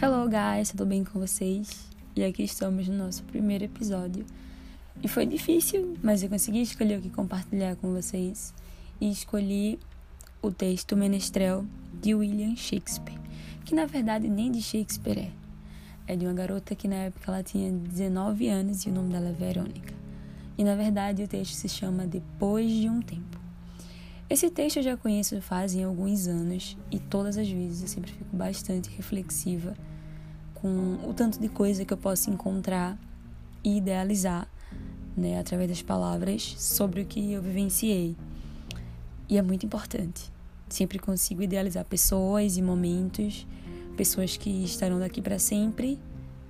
Hello guys, tudo bem com vocês? E aqui estamos no nosso primeiro episódio. E foi difícil, mas eu consegui escolher o que compartilhar com vocês. E escolhi o texto Menestrel de William Shakespeare, que na verdade nem de Shakespeare é. É de uma garota que na época ela tinha 19 anos e o nome dela é Verônica. E na verdade o texto se chama Depois de um Tempo. Esse texto eu já conheço fazem alguns anos e todas as vezes eu sempre fico bastante reflexiva com o tanto de coisa que eu posso encontrar e idealizar, né, através das palavras sobre o que eu vivenciei. E é muito importante. Sempre consigo idealizar pessoas e momentos, pessoas que estarão daqui para sempre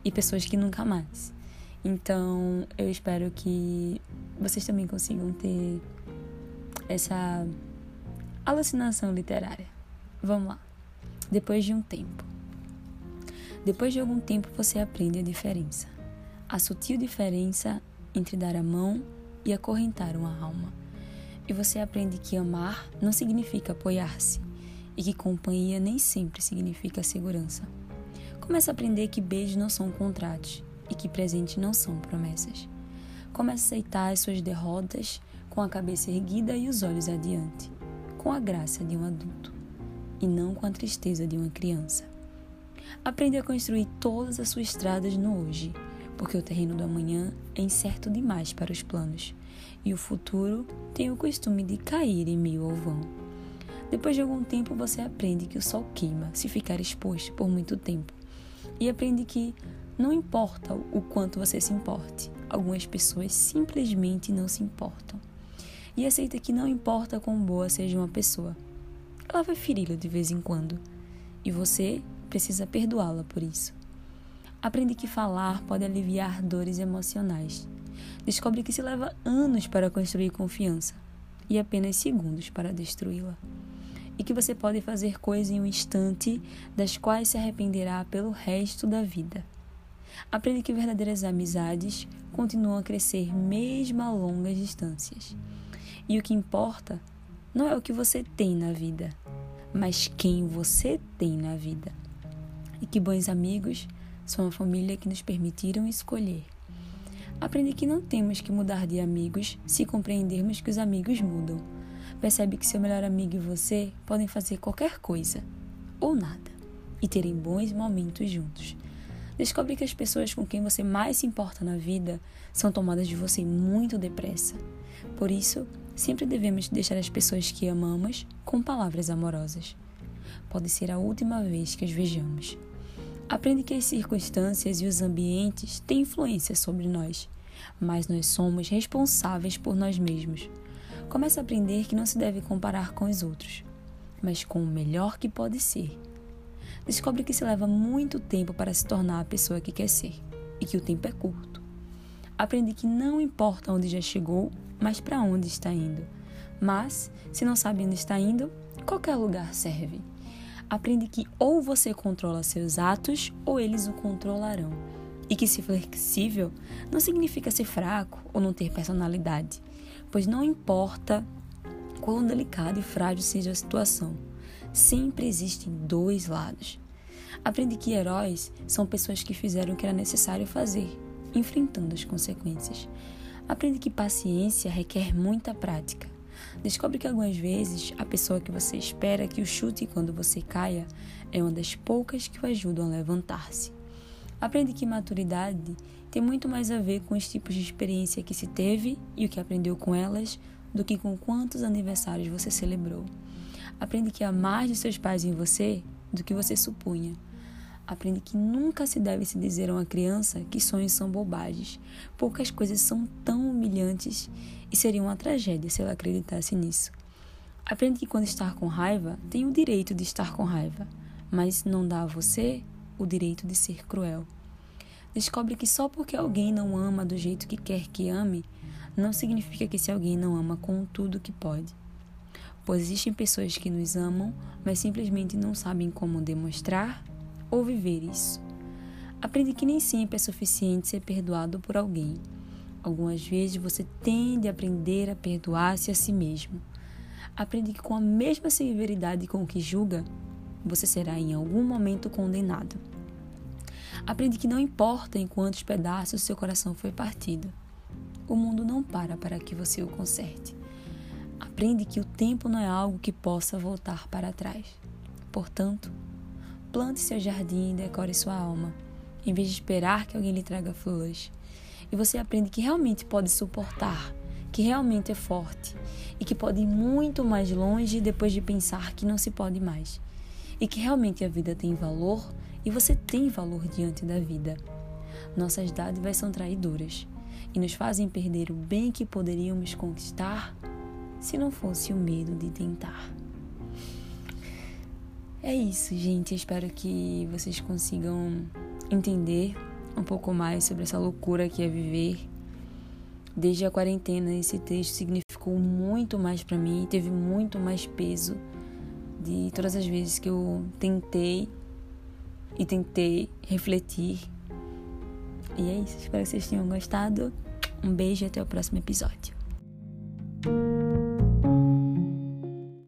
e pessoas que nunca mais. Então, eu espero que vocês também consigam ter essa Alucinação literária. Vamos lá. Depois de um tempo. Depois de algum tempo você aprende a diferença. A sutil diferença entre dar a mão e acorrentar uma alma. E você aprende que amar não significa apoiar-se e que companhia nem sempre significa segurança. Começa a aprender que beijos não são contratos e que presentes não são promessas. Começa a aceitar as suas derrotas com a cabeça erguida e os olhos adiante com a graça de um adulto e não com a tristeza de uma criança. Aprende a construir todas as suas estradas no hoje, porque o terreno do amanhã é incerto demais para os planos e o futuro tem o costume de cair em meio ao vão. Depois de algum tempo, você aprende que o sol queima se ficar exposto por muito tempo e aprende que não importa o quanto você se importe, algumas pessoas simplesmente não se importam e aceita que não importa quão boa seja uma pessoa, ela vai feri-la de vez em quando e você precisa perdoá-la por isso. Aprende que falar pode aliviar dores emocionais. Descobre que se leva anos para construir confiança e apenas segundos para destruí-la. E que você pode fazer coisas em um instante das quais se arrependerá pelo resto da vida. Aprende que verdadeiras amizades continuam a crescer mesmo a longas distâncias e o que importa não é o que você tem na vida, mas quem você tem na vida. E que bons amigos são a família que nos permitiram escolher. Aprendi que não temos que mudar de amigos se compreendermos que os amigos mudam. Percebe que seu melhor amigo e você podem fazer qualquer coisa ou nada e terem bons momentos juntos. Descobre que as pessoas com quem você mais se importa na vida são tomadas de você muito depressa. Por isso, Sempre devemos deixar as pessoas que amamos com palavras amorosas. Pode ser a última vez que as vejamos. Aprende que as circunstâncias e os ambientes têm influência sobre nós, mas nós somos responsáveis por nós mesmos. Comece a aprender que não se deve comparar com os outros, mas com o melhor que pode ser. Descobre que se leva muito tempo para se tornar a pessoa que quer ser e que o tempo é curto. Aprende que não importa onde já chegou mas para onde está indo. Mas, se não sabe onde está indo, qualquer lugar serve. Aprende que ou você controla seus atos ou eles o controlarão. E que ser flexível não significa ser fraco ou não ter personalidade, pois não importa quão delicada e frágil seja a situação, sempre existem dois lados. Aprende que heróis são pessoas que fizeram o que era necessário fazer, enfrentando as consequências. Aprende que paciência requer muita prática. Descobre que algumas vezes a pessoa que você espera que o chute quando você caia é uma das poucas que o ajudam a levantar-se. Aprende que maturidade tem muito mais a ver com os tipos de experiência que se teve e o que aprendeu com elas do que com quantos aniversários você celebrou. Aprende que há mais de seus pais em você do que você supunha. Aprende que nunca se deve se dizer a uma criança que sonhos são bobagens. Poucas coisas são tão humilhantes e seria uma tragédia se ela acreditasse nisso. Aprende que quando estar com raiva, tem o direito de estar com raiva, mas não dá a você o direito de ser cruel. Descobre que só porque alguém não ama do jeito que quer que ame, não significa que esse alguém não ama com tudo que pode. Pois existem pessoas que nos amam, mas simplesmente não sabem como demonstrar ou viver isso. Aprende que nem sempre é suficiente ser perdoado por alguém. Algumas vezes você tende a aprender a perdoar-se a si mesmo. Aprende que com a mesma severidade com que julga, você será em algum momento condenado. Aprende que não importa em quantos pedaços seu coração foi partido. O mundo não para para que você o conserte. Aprende que o tempo não é algo que possa voltar para trás. Portanto, plante seu jardim e decore sua alma, em vez de esperar que alguém lhe traga flores. E você aprende que realmente pode suportar, que realmente é forte e que pode ir muito mais longe depois de pensar que não se pode mais. E que realmente a vida tem valor e você tem valor diante da vida. Nossas dádivas são traidoras e nos fazem perder o bem que poderíamos conquistar se não fosse o medo de tentar. É isso, gente. espero que vocês consigam entender um pouco mais sobre essa loucura que é viver. Desde a quarentena, esse texto significou muito mais para mim, teve muito mais peso de todas as vezes que eu tentei e tentei refletir. E é isso, espero que vocês tenham gostado. Um beijo e até o próximo episódio.